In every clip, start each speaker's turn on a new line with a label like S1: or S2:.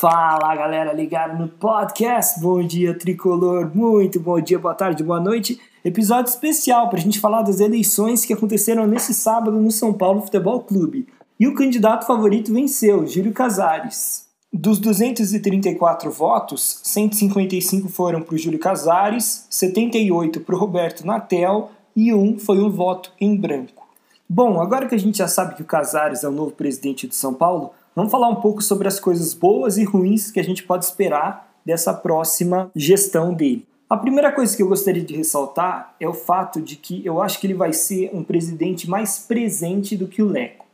S1: Fala galera ligada no podcast, bom dia tricolor, muito bom dia, boa tarde, boa noite. Episódio especial para a gente falar das eleições que aconteceram nesse sábado no São Paulo Futebol Clube. E o candidato favorito venceu, Júlio Casares. Dos 234 votos, 155 foram para o Júlio Casares, 78 para o Roberto Natel e um foi um voto em branco. Bom, agora que a gente já sabe que o Casares é o novo presidente de São Paulo, Vamos falar um pouco sobre as coisas boas e ruins que a gente pode esperar dessa próxima gestão dele. A primeira coisa que eu gostaria de ressaltar é o fato de que eu acho que ele vai ser um presidente mais presente do que o Leco.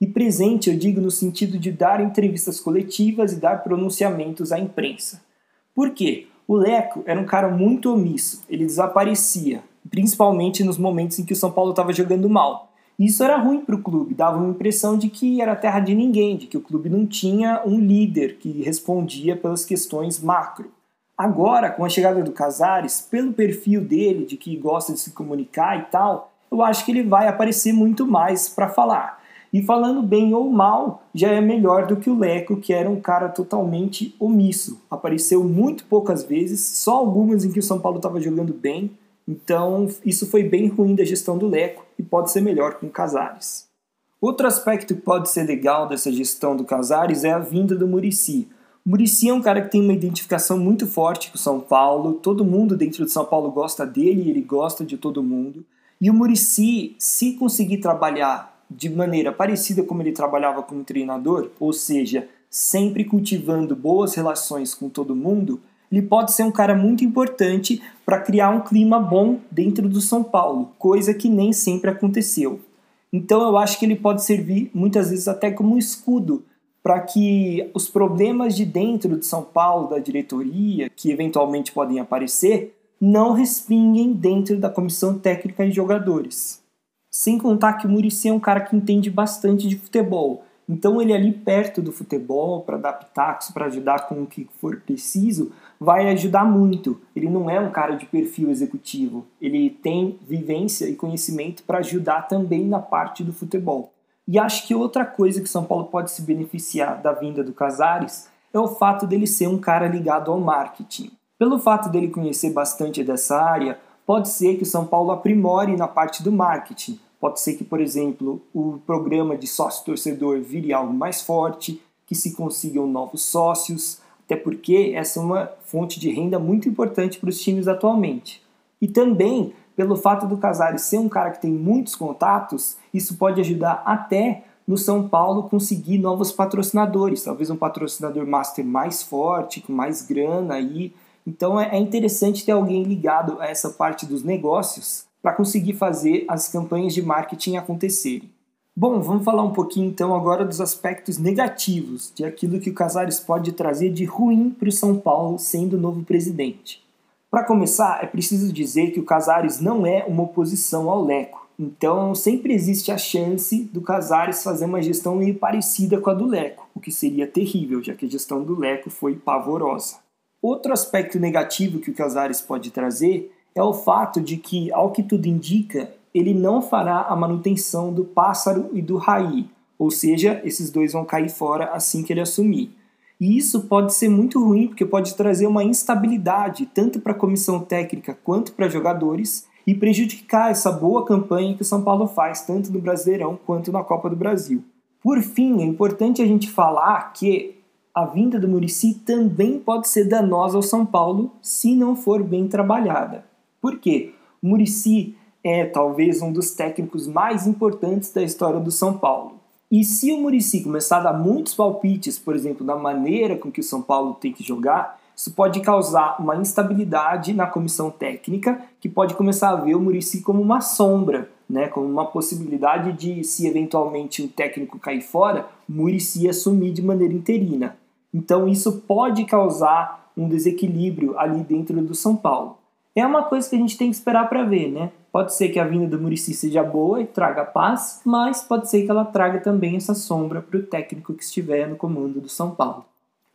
S1: E presente eu digo no sentido de dar entrevistas coletivas e dar pronunciamentos à imprensa. Por quê? O Leco era um cara muito omisso, ele desaparecia, principalmente nos momentos em que o São Paulo estava jogando mal. Isso era ruim para o clube, dava uma impressão de que era terra de ninguém, de que o clube não tinha um líder que respondia pelas questões macro. Agora, com a chegada do Casares, pelo perfil dele, de que gosta de se comunicar e tal, eu acho que ele vai aparecer muito mais para falar. E falando bem ou mal, já é melhor do que o Leco, que era um cara totalmente omisso. Apareceu muito poucas vezes, só algumas em que o São Paulo estava jogando bem, então, isso foi bem ruim da gestão do Leco e pode ser melhor com o Casares. Outro aspecto que pode ser legal dessa gestão do Casares é a vinda do Murici. Murici é um cara que tem uma identificação muito forte com São Paulo, todo mundo dentro de São Paulo gosta dele e ele gosta de todo mundo. E o Murici, se conseguir trabalhar de maneira parecida como ele trabalhava como treinador, ou seja, sempre cultivando boas relações com todo mundo, ele pode ser um cara muito importante para criar um clima bom dentro do São Paulo, coisa que nem sempre aconteceu. Então eu acho que ele pode servir muitas vezes até como um escudo para que os problemas de dentro de São Paulo, da diretoria, que eventualmente podem aparecer, não respinguem dentro da comissão técnica e jogadores. Sem contar que o Murici é um cara que entende bastante de futebol. Então ele ali perto do futebol para dar pitacos, para ajudar com o que for preciso, vai ajudar muito. Ele não é um cara de perfil executivo, ele tem vivência e conhecimento para ajudar também na parte do futebol. E acho que outra coisa que São Paulo pode se beneficiar da vinda do Casares é o fato dele ser um cara ligado ao marketing. Pelo fato dele conhecer bastante dessa área, pode ser que o São Paulo aprimore na parte do marketing. Pode ser que, por exemplo, o programa de sócio-torcedor vire algo mais forte, que se consigam novos sócios, até porque essa é uma fonte de renda muito importante para os times atualmente. E também, pelo fato do Casares ser um cara que tem muitos contatos, isso pode ajudar até no São Paulo conseguir novos patrocinadores, talvez um patrocinador master mais forte, com mais grana aí. Então é, é interessante ter alguém ligado a essa parte dos negócios para conseguir fazer as campanhas de marketing acontecerem. Bom, vamos falar um pouquinho então agora dos aspectos negativos, de aquilo que o Casares pode trazer de ruim para o São Paulo sendo o novo presidente. Para começar, é preciso dizer que o Casares não é uma oposição ao Leco, então sempre existe a chance do Casares fazer uma gestão meio parecida com a do Leco, o que seria terrível, já que a gestão do Leco foi pavorosa. Outro aspecto negativo que o Casares pode trazer é o fato de que, ao que tudo indica, ele não fará a manutenção do pássaro e do raí, ou seja, esses dois vão cair fora assim que ele assumir. E isso pode ser muito ruim porque pode trazer uma instabilidade tanto para a comissão técnica quanto para jogadores e prejudicar essa boa campanha que o São Paulo faz tanto no Brasileirão quanto na Copa do Brasil. Por fim, é importante a gente falar que a vinda do Murici também pode ser danosa ao São Paulo se não for bem trabalhada. Por quê? O Murici é talvez um dos técnicos mais importantes da história do São Paulo. E se o Murici começar a dar muitos palpites, por exemplo, da maneira com que o São Paulo tem que jogar, isso pode causar uma instabilidade na comissão técnica, que pode começar a ver o Murici como uma sombra, né, como uma possibilidade de, se eventualmente um técnico cair fora, o Murici assumir de maneira interina. Então isso pode causar um desequilíbrio ali dentro do São Paulo. É uma coisa que a gente tem que esperar para ver, né? Pode ser que a vinda do Murici seja boa e traga paz, mas pode ser que ela traga também essa sombra para o técnico que estiver no comando do São Paulo.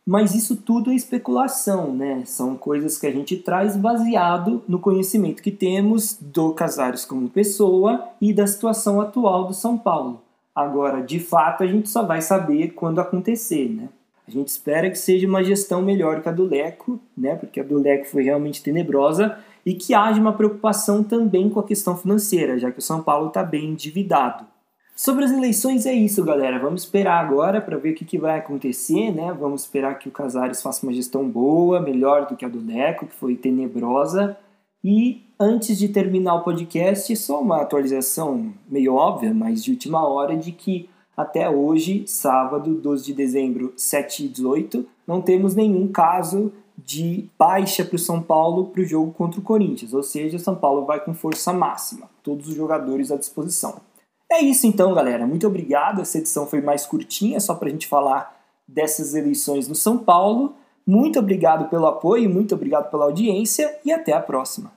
S1: Mas isso tudo é especulação, né? São coisas que a gente traz baseado no conhecimento que temos do Casares como pessoa e da situação atual do São Paulo. Agora, de fato, a gente só vai saber quando acontecer, né? A gente espera que seja uma gestão melhor que a do Leco, né? Porque a do Leco foi realmente tenebrosa e que haja uma preocupação também com a questão financeira, já que o São Paulo está bem endividado. Sobre as eleições é isso, galera. Vamos esperar agora para ver o que, que, vai acontecer, né? Vamos esperar que o Casares faça uma gestão boa, melhor do que a do Leco, que foi tenebrosa. E antes de terminar o podcast, só uma atualização meio óbvia, mas de última hora, de que até hoje, sábado, 12 de dezembro, 7 e 18, não temos nenhum caso de baixa para o São Paulo para o jogo contra o Corinthians, ou seja, São Paulo vai com força máxima, todos os jogadores à disposição. É isso então, galera. Muito obrigado. Essa edição foi mais curtinha, só para a gente falar dessas eleições no São Paulo. Muito obrigado pelo apoio, muito obrigado pela audiência e até a próxima.